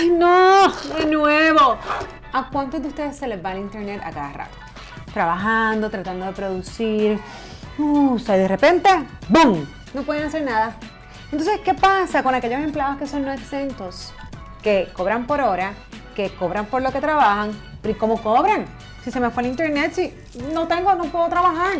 ¡Ay, no! De nuevo. ¿A cuántos de ustedes se les va el internet a cada rato? Trabajando, tratando de producir. Uh, o de repente, ¡boom! No pueden hacer nada. Entonces, ¿qué pasa con aquellos empleados que son no exentos? Que cobran por hora, que cobran por lo que trabajan. ¿Y cómo cobran? Si se me fue el internet, si no tengo, no puedo trabajar.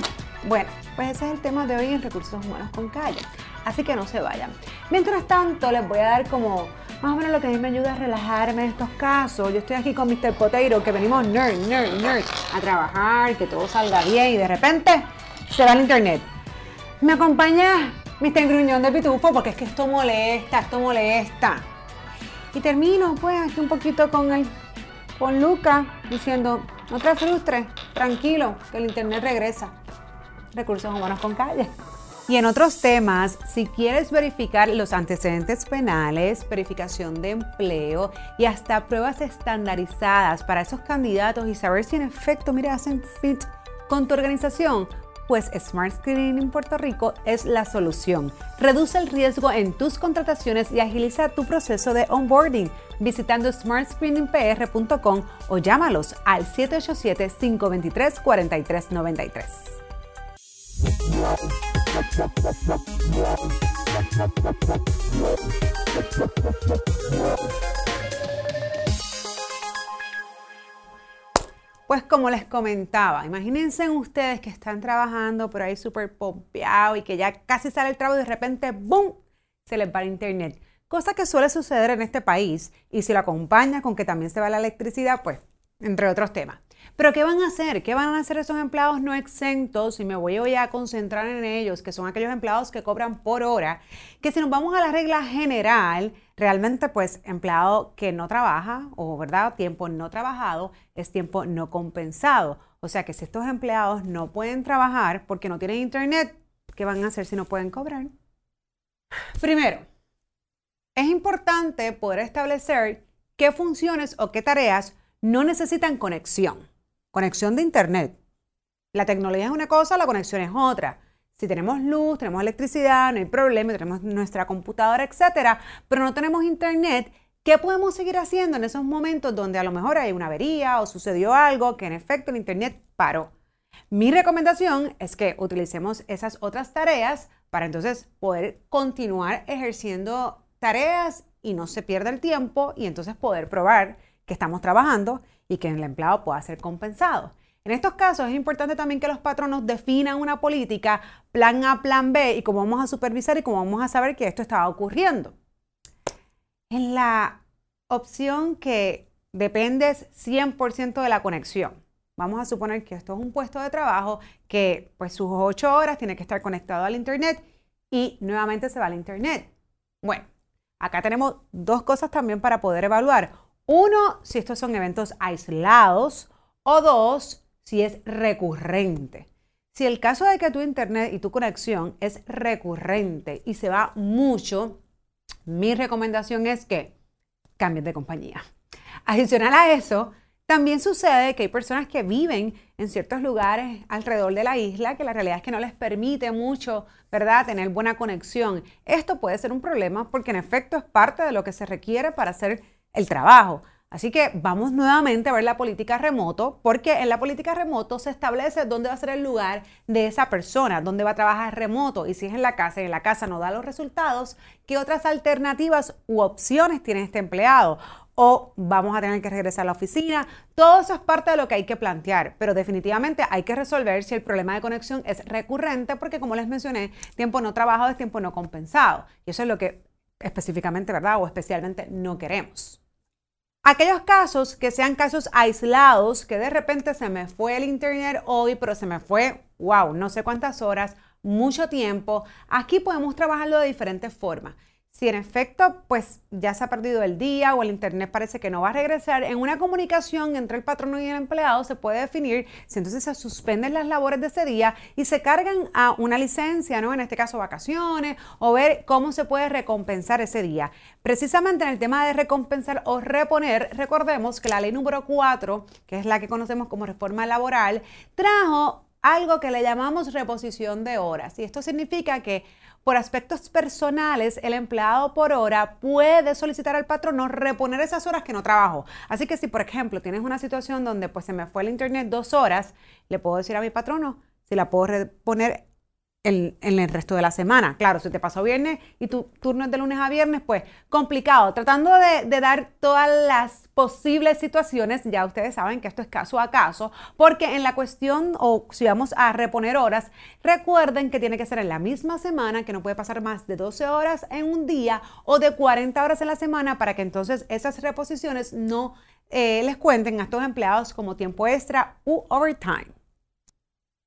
Bueno, pues ese es el tema de hoy en Recursos Humanos con Calle. Así que no se vayan. Mientras tanto, les voy a dar como más o menos lo que a mí me ayuda a relajarme en estos casos. Yo estoy aquí con Mr. Potato, que venimos nerd, nerd, nerd, a trabajar, que todo salga bien y de repente se va el internet. Me acompaña Mr. Gruñón de Pitufo porque es que esto molesta, esto molesta. Y termino pues aquí un poquito con el con Luca diciendo, no te frustres, tranquilo, que el internet regresa. Recursos humanos con calle. Y en otros temas, si quieres verificar los antecedentes penales, verificación de empleo y hasta pruebas estandarizadas para esos candidatos y saber si en efecto, mira, hacen fit con tu organización, pues Smart Screening en Puerto Rico es la solución. Reduce el riesgo en tus contrataciones y agiliza tu proceso de onboarding visitando smartscreeningpr.com o llámalos al 787-523-4393. Pues como les comentaba, imagínense ustedes que están trabajando por ahí súper pompeado y que ya casi sale el trabajo y de repente, ¡boom!, se les va el internet. Cosa que suele suceder en este país y si lo acompaña con que también se va la electricidad, pues, entre otros temas. Pero ¿qué van a hacer? ¿Qué van a hacer esos empleados no exentos? Y me voy a concentrar en ellos, que son aquellos empleados que cobran por hora, que si nos vamos a la regla general, realmente pues empleado que no trabaja o, ¿verdad? Tiempo no trabajado es tiempo no compensado. O sea que si estos empleados no pueden trabajar porque no tienen internet, ¿qué van a hacer si no pueden cobrar? Primero, es importante poder establecer qué funciones o qué tareas no necesitan conexión, conexión de Internet. La tecnología es una cosa, la conexión es otra. Si tenemos luz, tenemos electricidad, no hay problema, tenemos nuestra computadora, etcétera, pero no tenemos Internet, ¿qué podemos seguir haciendo en esos momentos donde a lo mejor hay una avería o sucedió algo que en efecto el Internet paró? Mi recomendación es que utilicemos esas otras tareas para entonces poder continuar ejerciendo tareas y no se pierda el tiempo y entonces poder probar que estamos trabajando y que el empleado pueda ser compensado. En estos casos es importante también que los patronos definan una política, plan A, plan B, y cómo vamos a supervisar y cómo vamos a saber que esto estaba ocurriendo. En la opción que dependes 100% de la conexión, vamos a suponer que esto es un puesto de trabajo que pues sus 8 horas tiene que estar conectado al Internet y nuevamente se va al Internet. Bueno, acá tenemos dos cosas también para poder evaluar. Uno, si estos son eventos aislados. O dos, si es recurrente. Si el caso de que tu internet y tu conexión es recurrente y se va mucho, mi recomendación es que cambies de compañía. Adicional a eso, también sucede que hay personas que viven en ciertos lugares alrededor de la isla que la realidad es que no les permite mucho, ¿verdad?, tener buena conexión. Esto puede ser un problema porque en efecto es parte de lo que se requiere para hacer el trabajo. Así que vamos nuevamente a ver la política remoto, porque en la política remoto se establece dónde va a ser el lugar de esa persona, dónde va a trabajar remoto. Y si es en la casa y en la casa no da los resultados, ¿qué otras alternativas u opciones tiene este empleado? O vamos a tener que regresar a la oficina. Todo eso es parte de lo que hay que plantear, pero definitivamente hay que resolver si el problema de conexión es recurrente, porque como les mencioné, tiempo no trabajado es tiempo no compensado. Y eso es lo que específicamente, ¿verdad? O especialmente no queremos. Aquellos casos que sean casos aislados, que de repente se me fue el internet hoy, pero se me fue, wow, no sé cuántas horas, mucho tiempo, aquí podemos trabajarlo de diferentes formas. Si en efecto, pues ya se ha perdido el día o el Internet parece que no va a regresar, en una comunicación entre el patrono y el empleado se puede definir si entonces se suspenden las labores de ese día y se cargan a una licencia, ¿no? En este caso vacaciones, o ver cómo se puede recompensar ese día. Precisamente en el tema de recompensar o reponer, recordemos que la ley número 4, que es la que conocemos como reforma laboral, trajo algo que le llamamos reposición de horas. Y esto significa que por aspectos personales, el empleado por hora puede solicitar al patrono reponer esas horas que no trabajó. Así que si, por ejemplo, tienes una situación donde pues se me fue el internet dos horas, le puedo decir a mi patrono si la puedo reponer en, el resto de la semana. Claro, si te pasó viernes y tu turno es de lunes a viernes, pues complicado. Tratando de, dar todas las posibles situaciones, ya ustedes saben que esto es caso a caso, porque en la cuestión, o si vamos a reponer horas, recuerden que tiene que ser en la misma semana, que no puede pasar más de 12 horas en un día o de 40 horas en la semana para que entonces esas reposiciones no eh, les cuenten a estos empleados como tiempo extra u overtime.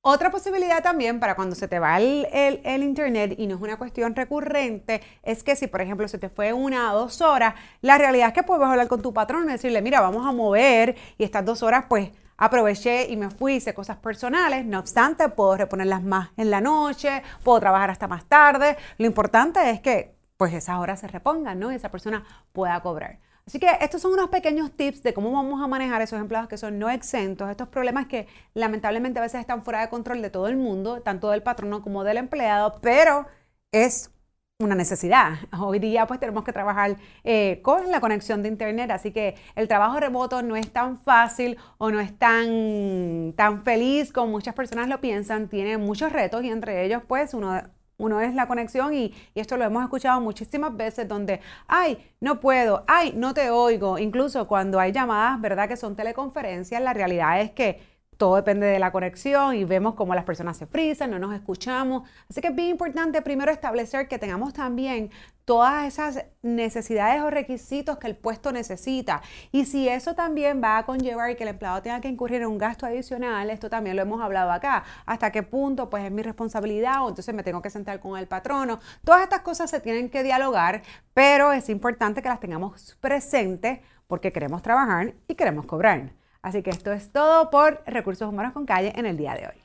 Otra posibilidad también para cuando se te va el, internet y no es una cuestión recurrente, es que si por ejemplo se te fue una o dos horas, la realidad es que puedes hablar con tu patrón y decirle, mira, vamos a mover y estas dos horas pues aproveché y me fui, hice cosas personales, no obstante puedo reponerlas más en la noche, puedo trabajar hasta más tarde, lo importante es que pues esas horas se repongan, ¿no? Y esa persona pueda cobrar. Así que estos son unos pequeños tips de cómo vamos a manejar esos empleados que son no exentos, estos problemas que lamentablemente a veces están fuera de control de todo el mundo, tanto del patrono como del empleado, pero es una necesidad. Hoy día pues tenemos que trabajar eh, con la conexión de internet, así que el trabajo remoto no es tan fácil o no es tan, tan feliz como muchas personas lo piensan, tiene muchos retos y entre ellos pues uno uno es la conexión y, esto lo hemos escuchado muchísimas veces donde, ay, no puedo, ay, no te oigo. Incluso cuando hay llamadas, ¿verdad? Que son teleconferencias, la realidad es que todo depende de la conexión y vemos cómo las personas se frisan, no nos escuchamos. Así que es bien importante primero establecer que tengamos también todas esas necesidades o requisitos que el puesto necesita. Y si eso también va a conllevar que el empleado tenga que incurrir en un gasto adicional, esto también lo hemos hablado acá, hasta qué punto pues es mi responsabilidad o entonces me tengo que sentar con el patrono. Todas estas cosas se tienen que dialogar, pero es importante que las tengamos presentes porque queremos trabajar y queremos cobrar. Así que esto es todo por Recursos Humanos con Calle en el día de hoy.